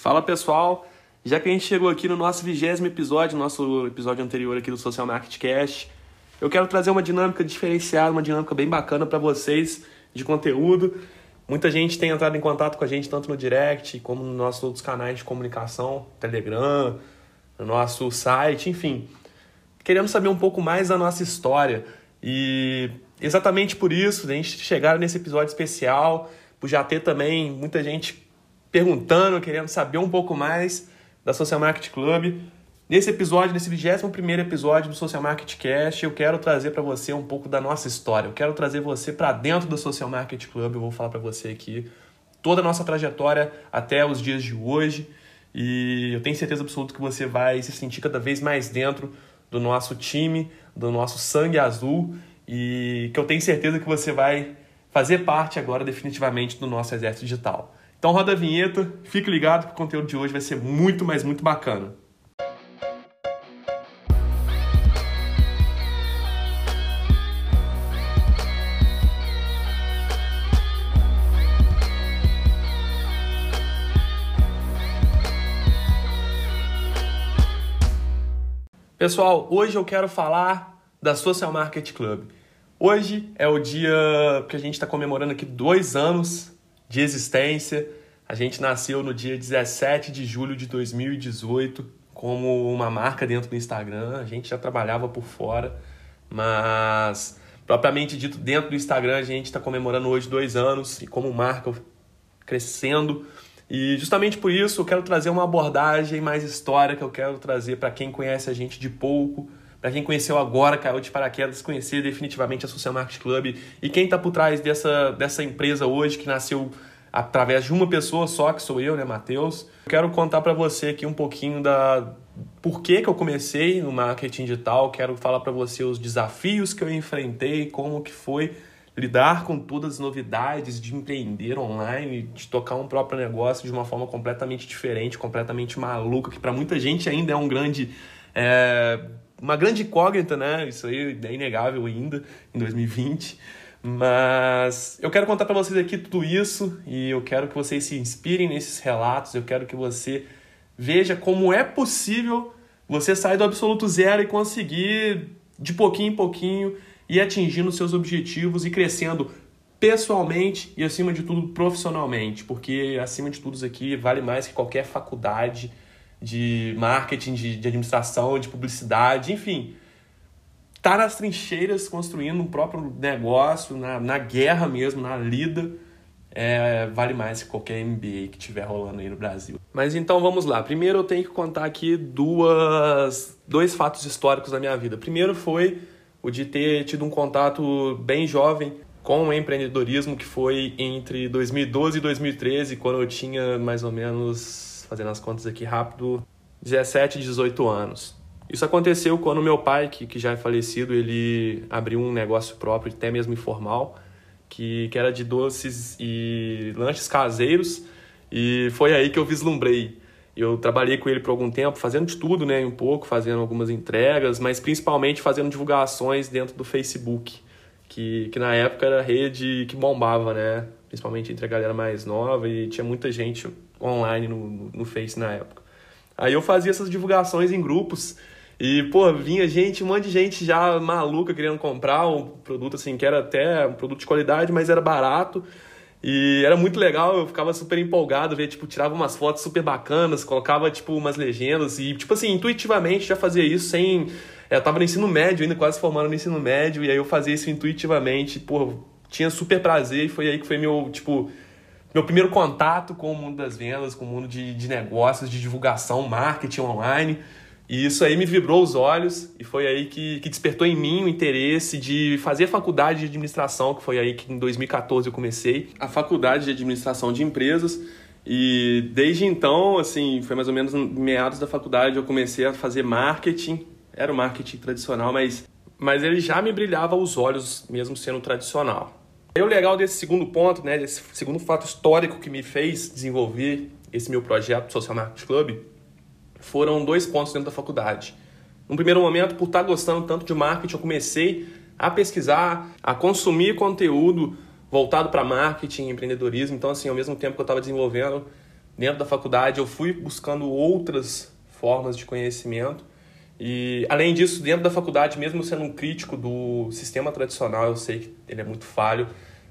Fala pessoal, já que a gente chegou aqui no nosso vigésimo episódio, nosso episódio anterior aqui do Social Market Cast, eu quero trazer uma dinâmica diferenciada, uma dinâmica bem bacana para vocês de conteúdo. Muita gente tem entrado em contato com a gente tanto no direct como nos nossos outros canais de comunicação, Telegram, no nosso site, enfim, querendo saber um pouco mais da nossa história. E exatamente por isso, a gente chegar nesse episódio especial, por já ter também muita gente perguntando, querendo saber um pouco mais da Social Market Club. Nesse episódio, nesse 21 episódio do Social Market Cast, eu quero trazer para você um pouco da nossa história. Eu quero trazer você para dentro do Social Market Club. Eu vou falar para você aqui toda a nossa trajetória até os dias de hoje. E eu tenho certeza absoluta que você vai se sentir cada vez mais dentro do nosso time, do nosso sangue azul e que eu tenho certeza que você vai fazer parte agora definitivamente do nosso exército digital. Então roda a vinheta, fique ligado que o conteúdo de hoje vai ser muito, mas muito bacana. Pessoal, hoje eu quero falar da Social Market Club. Hoje é o dia que a gente está comemorando aqui dois anos de existência. A gente nasceu no dia 17 de julho de 2018 como uma marca dentro do Instagram. A gente já trabalhava por fora, mas propriamente dito, dentro do Instagram, a gente está comemorando hoje dois anos e como marca crescendo. E justamente por isso eu quero trazer uma abordagem mais histórica, eu quero trazer para quem conhece a gente de pouco, para quem conheceu agora, caiu de paraquedas, conhecer definitivamente a Social Market Club e quem está por trás dessa, dessa empresa hoje que nasceu através de uma pessoa só, que sou eu, né, Matheus. Quero contar para você aqui um pouquinho da por que, que eu comecei no marketing digital, quero falar para você os desafios que eu enfrentei, como que foi lidar com todas as novidades de empreender online, de tocar um próprio negócio de uma forma completamente diferente, completamente maluca, que para muita gente ainda é um grande é, uma grande incógnita, né? Isso aí é inegável ainda em 2020. Mas eu quero contar para vocês aqui tudo isso e eu quero que vocês se inspirem nesses relatos, eu quero que você veja como é possível você sair do absoluto zero e conseguir de pouquinho em pouquinho ir atingindo seus objetivos e crescendo pessoalmente e acima de tudo profissionalmente, porque acima de tudo isso aqui vale mais que qualquer faculdade de marketing, de, de administração, de publicidade, enfim tá nas trincheiras construindo um próprio negócio, na, na guerra mesmo, na lida, é, vale mais que qualquer MBA que tiver rolando aí no Brasil. Mas então vamos lá. Primeiro eu tenho que contar aqui duas, dois fatos históricos da minha vida. Primeiro foi o de ter tido um contato bem jovem com o empreendedorismo, que foi entre 2012 e 2013, quando eu tinha mais ou menos, fazendo as contas aqui rápido, 17, 18 anos. Isso aconteceu quando meu pai, que, que já é falecido, ele abriu um negócio próprio, até mesmo informal, que, que era de doces e lanches caseiros, e foi aí que eu vislumbrei. Eu trabalhei com ele por algum tempo, fazendo de tudo, né, um pouco, fazendo algumas entregas, mas principalmente fazendo divulgações dentro do Facebook, que, que na época era rede que bombava, né, principalmente entre a galera mais nova, e tinha muita gente online no, no Face na época. Aí eu fazia essas divulgações em grupos, e, pô, vinha gente, um monte de gente já maluca querendo comprar um produto assim, que era até um produto de qualidade, mas era barato. E era muito legal, eu ficava super empolgado, ver, tipo, tirava umas fotos super bacanas, colocava, tipo, umas legendas e, tipo assim, intuitivamente já fazia isso sem... É, eu tava no ensino médio ainda, quase formando no ensino médio, e aí eu fazia isso intuitivamente, pô, tinha super prazer e foi aí que foi meu, tipo, meu primeiro contato com o mundo das vendas, com o mundo de, de negócios, de divulgação, marketing online. E isso aí me vibrou os olhos e foi aí que, que despertou em mim o interesse de fazer faculdade de administração, que foi aí que em 2014 eu comecei a faculdade de administração de empresas. E desde então, assim, foi mais ou menos meados da faculdade eu comecei a fazer marketing. Era o marketing tradicional, mas, mas ele já me brilhava os olhos, mesmo sendo tradicional. E o legal desse segundo ponto, né, desse segundo fato histórico que me fez desenvolver esse meu projeto Social Marketing Club, foram dois pontos dentro da faculdade. No primeiro momento, por estar gostando tanto de marketing, eu comecei a pesquisar, a consumir conteúdo voltado para marketing, empreendedorismo. Então, assim, ao mesmo tempo que eu estava desenvolvendo dentro da faculdade eu fui buscando outras formas de conhecimento. E além disso, dentro da faculdade, mesmo sendo um crítico do sistema tradicional, eu sei que ele é muito falho,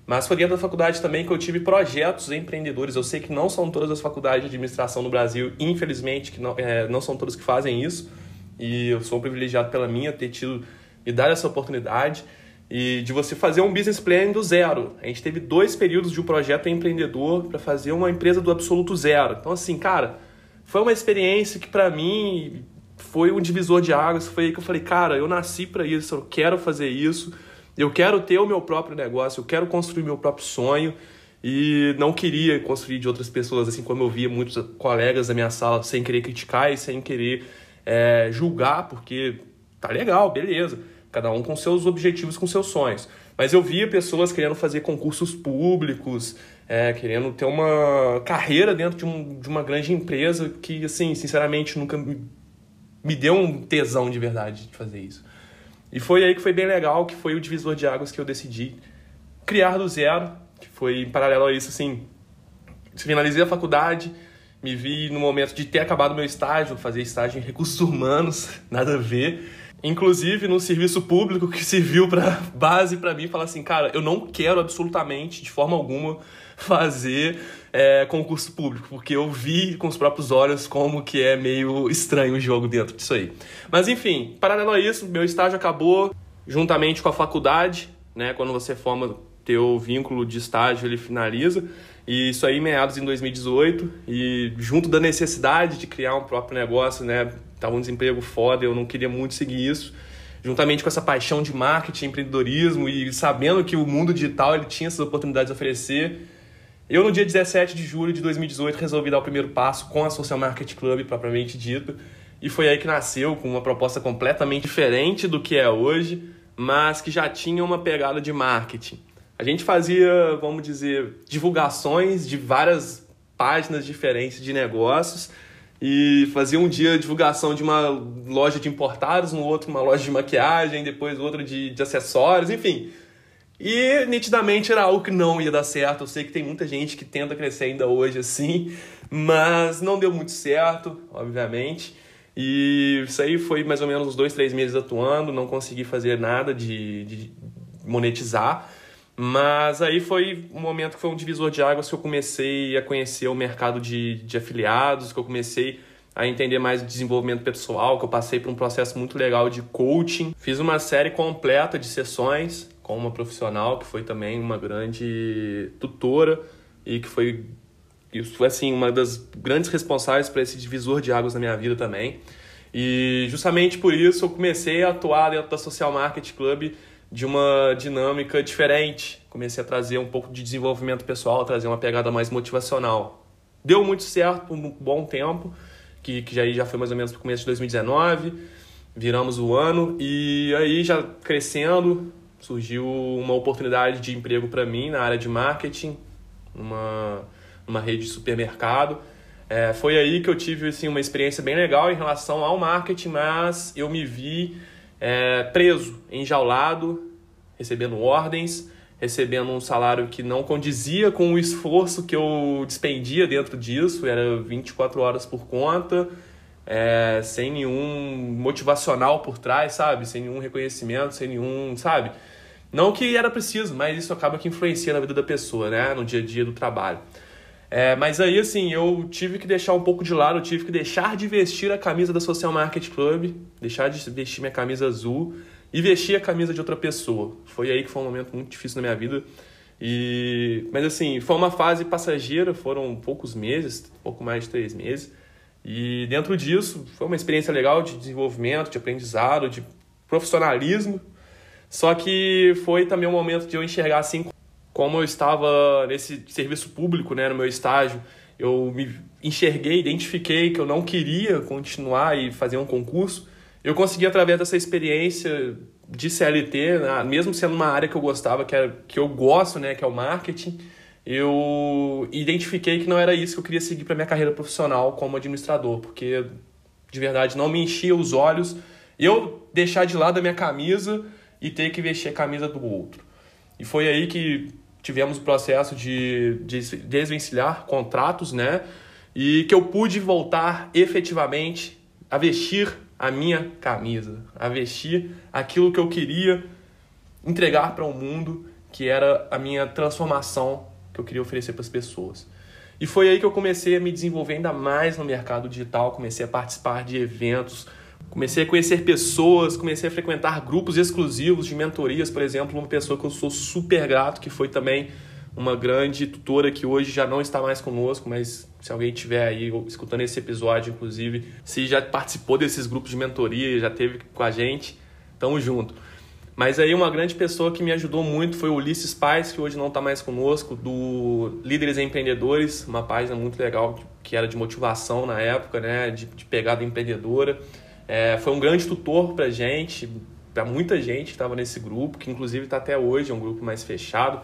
mas foi dentro da faculdade também que eu tive projetos empreendedores. Eu sei que não são todas as faculdades de administração no Brasil, infelizmente, que não, é, não são todas que fazem isso. E eu sou privilegiado pela minha ter tido me dar essa oportunidade e de você fazer um business plan do zero. A gente teve dois períodos de um projeto empreendedor para fazer uma empresa do absoluto zero. Então, assim, cara, foi uma experiência que para mim foi um divisor de águas. Foi aí que eu falei, cara, eu nasci para isso, eu quero fazer isso eu quero ter o meu próprio negócio, eu quero construir meu próprio sonho e não queria construir de outras pessoas, assim como eu via muitos colegas da minha sala sem querer criticar e sem querer é, julgar, porque tá legal, beleza, cada um com seus objetivos, com seus sonhos. Mas eu via pessoas querendo fazer concursos públicos, é, querendo ter uma carreira dentro de, um, de uma grande empresa que, assim, sinceramente, nunca me, me deu um tesão de verdade de fazer isso. E foi aí que foi bem legal, que foi o divisor de águas que eu decidi criar do zero, que foi em paralelo a isso, assim, finalizei a faculdade, me vi no momento de ter acabado meu estágio, fazer estágio em recursos humanos, nada a ver. Inclusive no serviço público que serviu para base para mim falar assim, cara, eu não quero absolutamente, de forma alguma, fazer é, concurso público, porque eu vi com os próprios olhos como que é meio estranho o jogo dentro disso aí. Mas enfim, paralelo a isso, meu estágio acabou juntamente com a faculdade, né? Quando você forma teu vínculo de estágio, ele finaliza. E isso aí meados em 2018 e junto da necessidade de criar um próprio negócio, né? Tava um desemprego foda, eu não queria muito seguir isso juntamente com essa paixão de marketing, empreendedorismo e sabendo que o mundo digital ele tinha essas oportunidades de oferecer, eu, no dia 17 de julho de 2018, resolvi dar o primeiro passo com a Social Market Club, propriamente dito, e foi aí que nasceu, com uma proposta completamente diferente do que é hoje, mas que já tinha uma pegada de marketing. A gente fazia, vamos dizer, divulgações de várias páginas diferentes de negócios e fazia um dia divulgação de uma loja de importados, no outro uma loja de maquiagem, depois outra de, de acessórios, enfim e nitidamente era algo que não ia dar certo. Eu sei que tem muita gente que tenta crescer ainda hoje assim, mas não deu muito certo, obviamente. E isso aí foi mais ou menos uns dois, três meses atuando, não consegui fazer nada de, de monetizar. Mas aí foi um momento que foi um divisor de águas que eu comecei a conhecer o mercado de, de afiliados, que eu comecei a entender mais de desenvolvimento pessoal, que eu passei por um processo muito legal de coaching. Fiz uma série completa de sessões com uma profissional que foi também uma grande tutora e que foi isso foi assim uma das grandes responsáveis para esse divisor de águas na minha vida também. E justamente por isso eu comecei a atuar dentro da Social Market Club de uma dinâmica diferente. Comecei a trazer um pouco de desenvolvimento pessoal, trazer uma pegada mais motivacional. Deu muito certo por um bom tempo, que, que já, já foi mais ou menos no começo de 2019. Viramos o ano e aí já crescendo, surgiu uma oportunidade de emprego para mim na área de marketing, numa, numa rede de supermercado. É, foi aí que eu tive assim, uma experiência bem legal em relação ao marketing, mas eu me vi é, preso, enjaulado, recebendo ordens, recebendo um salário que não condizia com o esforço que eu despendia dentro disso, era 24 horas por conta, é, sem nenhum motivacional por trás, sabe? Sem nenhum reconhecimento, sem nenhum, sabe? Não que era preciso, mas isso acaba que influencia na vida da pessoa, né? No dia a dia do trabalho. É, mas aí, assim, eu tive que deixar um pouco de lado, eu tive que deixar de vestir a camisa da Social Market Club, deixar de vestir minha camisa azul e vestir a camisa de outra pessoa. Foi aí que foi um momento muito difícil na minha vida. E, mas assim, foi uma fase passageira, foram poucos meses, pouco mais de três meses. E dentro disso, foi uma experiência legal de desenvolvimento, de aprendizado, de profissionalismo. Só que foi também um momento de eu enxergar assim como eu estava nesse serviço público, né, no meu estágio, eu me enxerguei, identifiquei que eu não queria continuar e fazer um concurso. Eu consegui através dessa experiência de CLT, né, mesmo sendo uma área que eu gostava, que, era, que eu gosto, né, que é o marketing, eu identifiquei que não era isso que eu queria seguir para minha carreira profissional como administrador, porque de verdade não me enchia os olhos eu deixar de lado a minha camisa e ter que vestir a camisa do outro. E foi aí que tivemos o processo de, de desvencilhar contratos, né? e que eu pude voltar efetivamente a vestir a minha camisa, a vestir aquilo que eu queria entregar para o mundo, que era a minha transformação que eu queria oferecer para as pessoas. E foi aí que eu comecei a me desenvolver ainda mais no mercado digital, comecei a participar de eventos, comecei a conhecer pessoas, comecei a frequentar grupos exclusivos de mentorias, por exemplo, uma pessoa que eu sou super grato, que foi também uma grande tutora que hoje já não está mais conosco, mas se alguém estiver aí escutando esse episódio, inclusive, se já participou desses grupos de mentoria, já teve com a gente, tamo junto. Mas aí uma grande pessoa que me ajudou muito foi o Ulisses Pais, que hoje não está mais conosco, do Líderes Empreendedores, uma página muito legal que era de motivação na época, né, de, de pegada empreendedora. É, foi um grande tutor para gente, para muita gente que estava nesse grupo, que inclusive está até hoje, é um grupo mais fechado,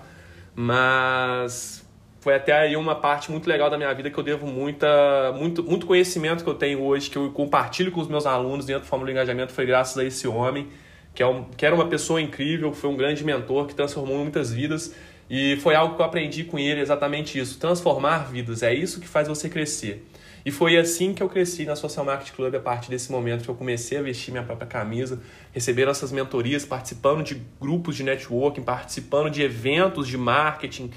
mas foi até aí uma parte muito legal da minha vida que eu devo muita, muito, muito conhecimento que eu tenho hoje, que eu compartilho com os meus alunos dentro do Fórmula do Engajamento, foi graças a esse homem que, é um, que era uma pessoa incrível, foi um grande mentor que transformou muitas vidas. E foi algo que eu aprendi com ele, exatamente isso. Transformar vidas, é isso que faz você crescer. E foi assim que eu cresci na Social Market Club, a partir desse momento que eu comecei a vestir minha própria camisa, receber essas mentorias, participando de grupos de networking, participando de eventos de marketing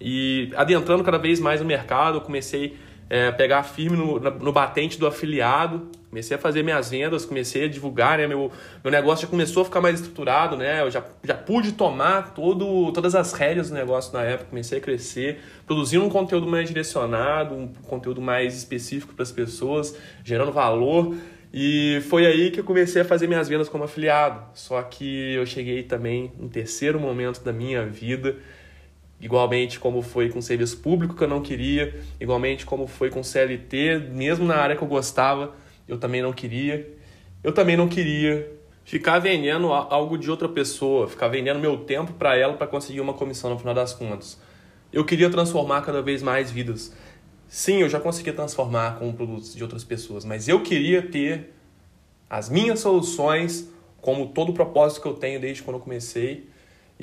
e adentrando cada vez mais no mercado. Eu comecei é, pegar firme no, no batente do afiliado, comecei a fazer minhas vendas, comecei a divulgar, né? Meu, meu negócio já começou a ficar mais estruturado, né? Eu já, já pude tomar todo, todas as rédeas do negócio na época, comecei a crescer, produzindo um conteúdo mais direcionado, um conteúdo mais específico para as pessoas, gerando valor. E foi aí que eu comecei a fazer minhas vendas como afiliado. Só que eu cheguei também no terceiro momento da minha vida igualmente como foi com serviço público que eu não queria, igualmente como foi com CLT, mesmo na área que eu gostava, eu também não queria. Eu também não queria ficar vendendo algo de outra pessoa, ficar vendendo meu tempo para ela para conseguir uma comissão no final das contas. Eu queria transformar cada vez mais vidas. Sim, eu já consegui transformar com produtos de outras pessoas, mas eu queria ter as minhas soluções como todo o propósito que eu tenho desde quando eu comecei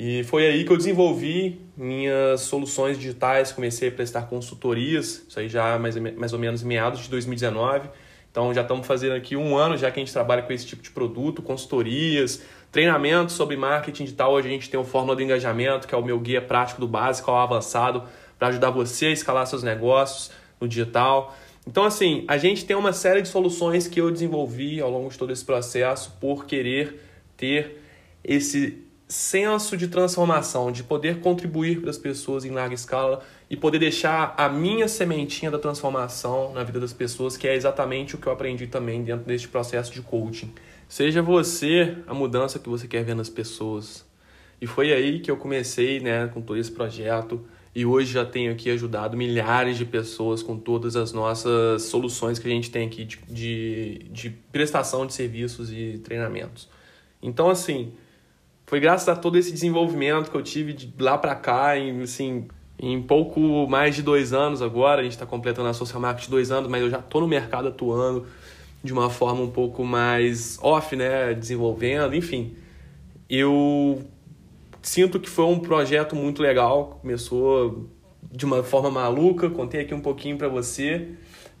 e foi aí que eu desenvolvi minhas soluções digitais, comecei a prestar consultorias, isso aí já mais, mais ou menos meados de 2019. Então já estamos fazendo aqui um ano já que a gente trabalha com esse tipo de produto, consultorias, treinamentos sobre marketing digital. Hoje a gente tem o Fórmula do Engajamento, que é o meu guia prático do básico ao avançado, para ajudar você a escalar seus negócios no digital. Então, assim, a gente tem uma série de soluções que eu desenvolvi ao longo de todo esse processo por querer ter esse senso de transformação, de poder contribuir para as pessoas em larga escala e poder deixar a minha sementinha da transformação na vida das pessoas, que é exatamente o que eu aprendi também dentro deste processo de coaching. Seja você a mudança que você quer ver nas pessoas. E foi aí que eu comecei né, com todo esse projeto e hoje já tenho aqui ajudado milhares de pessoas com todas as nossas soluções que a gente tem aqui de, de, de prestação de serviços e treinamentos. Então, assim, foi graças a todo esse desenvolvimento que eu tive de lá para cá, em, assim, em pouco mais de dois anos agora, a gente está completando a social marketing dois anos, mas eu já estou no mercado atuando de uma forma um pouco mais off, né, desenvolvendo, enfim. Eu sinto que foi um projeto muito legal, começou de uma forma maluca, contei aqui um pouquinho para você.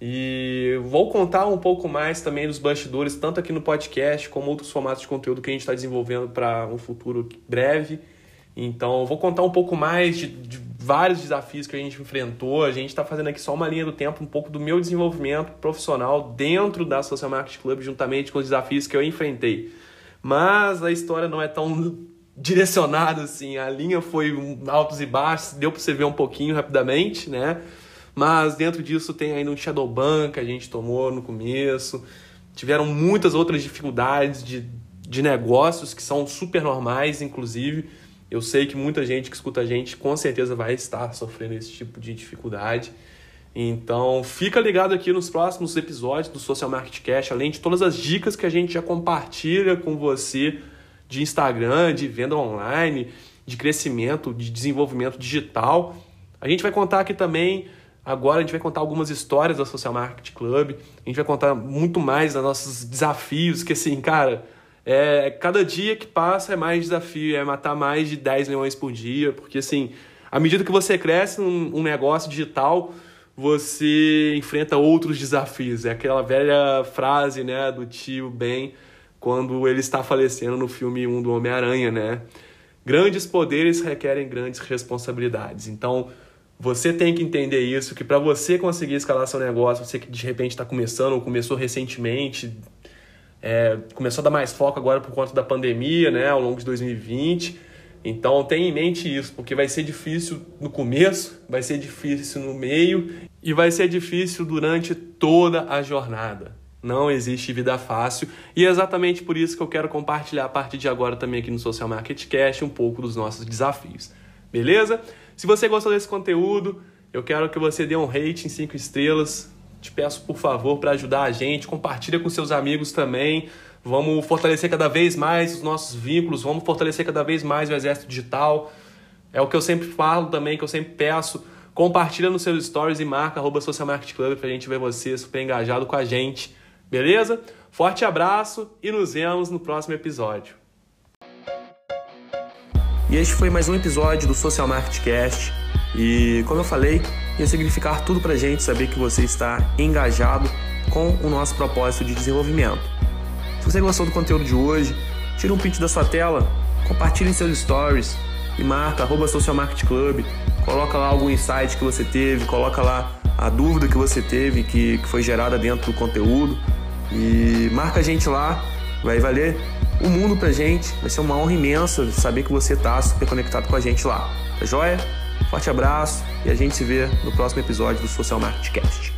E vou contar um pouco mais também dos bastidores, tanto aqui no podcast como outros formatos de conteúdo que a gente está desenvolvendo para um futuro breve. Então, vou contar um pouco mais de, de, vários desafios que a gente enfrentou. A gente está fazendo aqui só uma linha do tempo, um pouco do meu desenvolvimento profissional dentro da Social Market Club, juntamente com os desafios que eu enfrentei. Mas a história não é tão direcionada assim. A linha foi altos e baixos, deu para você ver um pouquinho rapidamente, né? Mas dentro disso tem ainda um Shadowban que a gente tomou no começo. Tiveram muitas outras dificuldades de, de negócios que são super normais, inclusive. Eu sei que muita gente que escuta a gente com certeza vai estar sofrendo esse tipo de dificuldade. Então, fica ligado aqui nos próximos episódios do Social Market Cash, além de todas as dicas que a gente já compartilha com você de Instagram, de venda online, de crescimento, de desenvolvimento digital. A gente vai contar aqui também Agora a gente vai contar algumas histórias da Social Market Club, a gente vai contar muito mais dos nossos desafios, que assim, cara, é, cada dia que passa é mais desafio, é matar mais de 10 leões por dia, porque assim, à medida que você cresce num um negócio digital, você enfrenta outros desafios. É aquela velha frase, né, do tio Ben quando ele está falecendo no filme 1 do Homem-Aranha, né? Grandes poderes requerem grandes responsabilidades. Então, você tem que entender isso, que para você conseguir escalar seu negócio, você que de repente está começando ou começou recentemente, é, começou a dar mais foco agora por conta da pandemia, né, ao longo de 2020. Então tenha em mente isso, porque vai ser difícil no começo, vai ser difícil no meio e vai ser difícil durante toda a jornada. Não existe vida fácil e é exatamente por isso que eu quero compartilhar a partir de agora também aqui no Social Market Cast um pouco dos nossos desafios. Beleza? Se você gostou desse conteúdo, eu quero que você dê um rate em 5 estrelas. Te peço, por favor, para ajudar a gente, compartilha com seus amigos também. Vamos fortalecer cada vez mais os nossos vínculos, vamos fortalecer cada vez mais o exército digital. É o que eu sempre falo também, que eu sempre peço. Compartilha nos seus stories e marca arroba Social Market Club para a gente ver você super engajado com a gente. Beleza? Forte abraço e nos vemos no próximo episódio. E este foi mais um episódio do Social Market Cast. E como eu falei, ia significar tudo pra gente saber que você está engajado com o nosso propósito de desenvolvimento. Se você gostou do conteúdo de hoje, tira um print da sua tela, compartilhe em seus stories e marca arroba Social Market Club, coloca lá algum insight que você teve, coloca lá a dúvida que você teve que, que foi gerada dentro do conteúdo e marca a gente lá, vai valer o mundo pra gente. Vai ser uma honra imensa saber que você tá super conectado com a gente lá. Tá joia? Forte abraço e a gente se vê no próximo episódio do Social Market Cast.